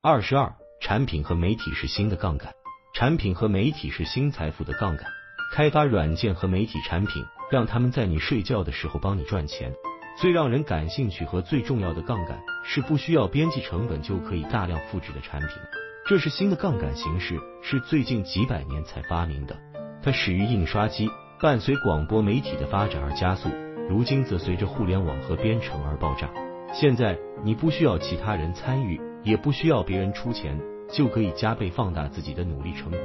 二十二，产品和媒体是新的杠杆，产品和媒体是新财富的杠杆。开发软件和媒体产品，让他们在你睡觉的时候帮你赚钱。最让人感兴趣和最重要的杠杆是不需要边际成本就可以大量复制的产品。这是新的杠杆形式，是最近几百年才发明的。它始于印刷机，伴随广播媒体的发展而加速，如今则随着互联网和编程而爆炸。现在你不需要其他人参与，也不需要别人出钱，就可以加倍放大自己的努力成果。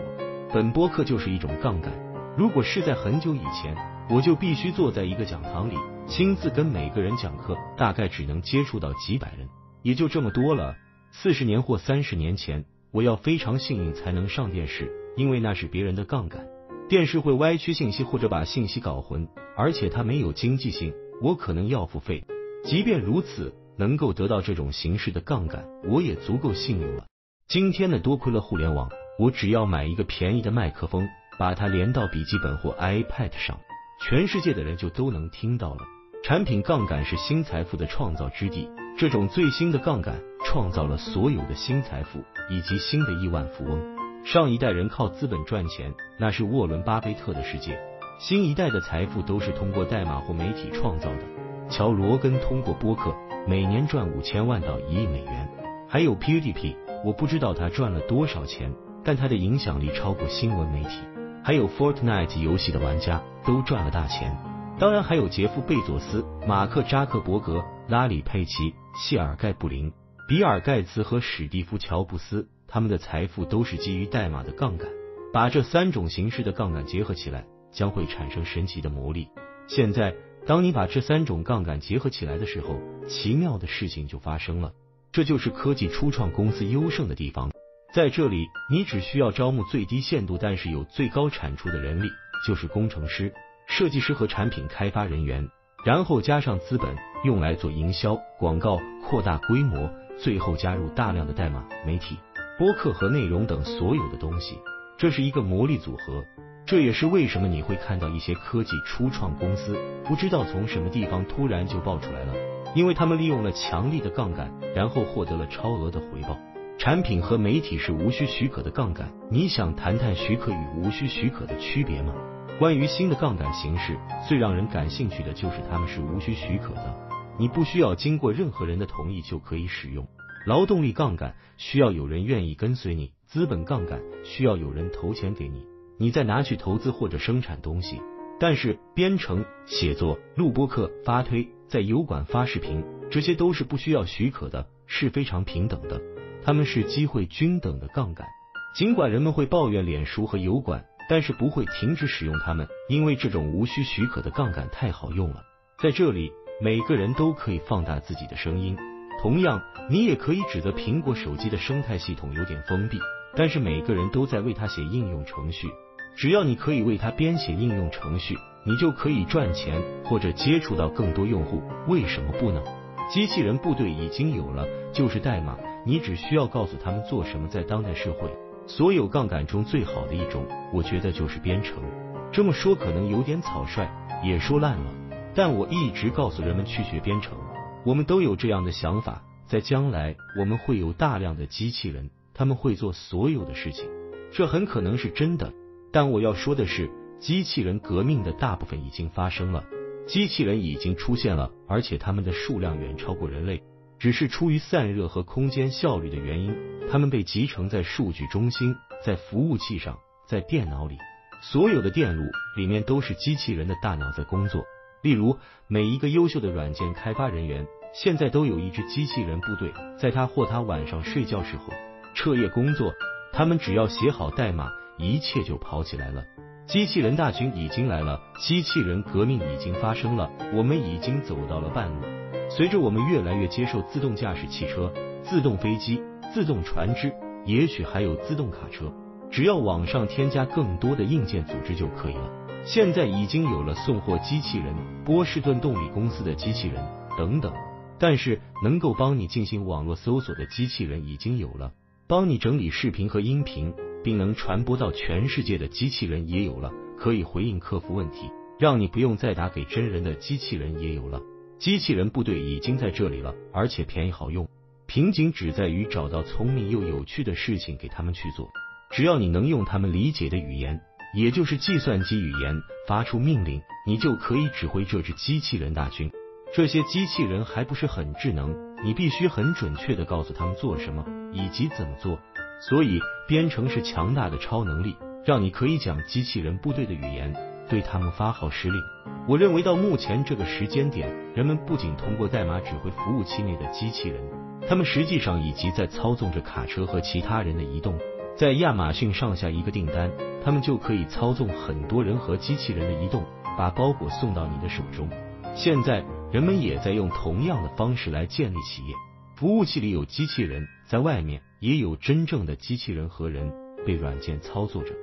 本播客就是一种杠杆。如果是在很久以前，我就必须坐在一个讲堂里，亲自跟每个人讲课，大概只能接触到几百人，也就这么多了。四十年或三十年前，我要非常幸运才能上电视，因为那是别人的杠杆。电视会歪曲信息或者把信息搞混，而且它没有经济性，我可能要付费。即便如此，能够得到这种形式的杠杆，我也足够幸运了。今天呢，多亏了互联网，我只要买一个便宜的麦克风。把它连到笔记本或 iPad 上，全世界的人就都能听到了。产品杠杆是新财富的创造之地，这种最新的杠杆创造了所有的新财富以及新的亿万富翁。上一代人靠资本赚钱，那是沃伦巴菲特的世界；新一代的财富都是通过代码或媒体创造的。乔罗根通过播客每年赚五千万到一亿美元，还有 PewDiePie，我不知道他赚了多少钱，但他的影响力超过新闻媒体。还有 Fortnite 游戏的玩家都赚了大钱，当然还有杰夫贝佐斯、马克扎克伯格、拉里佩奇、谢尔盖布林、比尔盖茨和史蒂夫乔布斯，他们的财富都是基于代码的杠杆。把这三种形式的杠杆结合起来，将会产生神奇的魔力。现在，当你把这三种杠杆结合起来的时候，奇妙的事情就发生了。这就是科技初创公司优胜的地方。在这里，你只需要招募最低限度但是有最高产出的人力，就是工程师、设计师和产品开发人员，然后加上资本用来做营销、广告、扩大规模，最后加入大量的代码、媒体、播客和内容等所有的东西。这是一个魔力组合。这也是为什么你会看到一些科技初创公司不知道从什么地方突然就爆出来了，因为他们利用了强力的杠杆，然后获得了超额的回报。产品和媒体是无需许可的杠杆，你想谈谈许可与无需许可的区别吗？关于新的杠杆形式，最让人感兴趣的就是他们是无需许可的，你不需要经过任何人的同意就可以使用。劳动力杠杆需要有人愿意跟随你，资本杠杆需要有人投钱给你，你再拿去投资或者生产东西。但是编程、写作、录播课、发推、在油管发视频，这些都是不需要许可的，是非常平等的。他们是机会均等的杠杆，尽管人们会抱怨脸书和油管，但是不会停止使用它们，因为这种无需许可的杠杆太好用了。在这里，每个人都可以放大自己的声音。同样，你也可以指责苹果手机的生态系统有点封闭，但是每个人都在为它写应用程序。只要你可以为它编写应用程序，你就可以赚钱或者接触到更多用户。为什么不呢？机器人部队已经有了，就是代码。你只需要告诉他们做什么。在当代社会，所有杠杆中最好的一种，我觉得就是编程。这么说可能有点草率，也说烂了，但我一直告诉人们去学编程。我们都有这样的想法，在将来我们会有大量的机器人，他们会做所有的事情。这很可能是真的，但我要说的是，机器人革命的大部分已经发生了，机器人已经出现了，而且它们的数量远超过人类。只是出于散热和空间效率的原因，它们被集成在数据中心、在服务器上、在电脑里。所有的电路里面都是机器人的大脑在工作。例如，每一个优秀的软件开发人员现在都有一支机器人部队，在他或他晚上睡觉时候彻夜工作。他们只要写好代码，一切就跑起来了。机器人大军已经来了，机器人革命已经发生了，我们已经走到了半路。随着我们越来越接受自动驾驶汽车、自动飞机、自动船只，也许还有自动卡车，只要网上添加更多的硬件组织就可以了。现在已经有了送货机器人、波士顿动力公司的机器人等等，但是能够帮你进行网络搜索的机器人已经有了，帮你整理视频和音频并能传播到全世界的机器人也有了，可以回应客服问题，让你不用再打给真人的机器人也有了。机器人部队已经在这里了，而且便宜好用。瓶颈只在于找到聪明又有趣的事情给他们去做。只要你能用他们理解的语言，也就是计算机语言发出命令，你就可以指挥这支机器人大军。这些机器人还不是很智能，你必须很准确的告诉他们做什么以及怎么做。所以，编程是强大的超能力，让你可以讲机器人部队的语言，对他们发号施令。我认为到目前这个时间点，人们不仅通过代码指挥服务器内的机器人，他们实际上以及在操纵着卡车和其他人的移动。在亚马逊上下一个订单，他们就可以操纵很多人和机器人的移动，把包裹送到你的手中。现在，人们也在用同样的方式来建立企业。服务器里有机器人，在外面也有真正的机器人和人被软件操作着。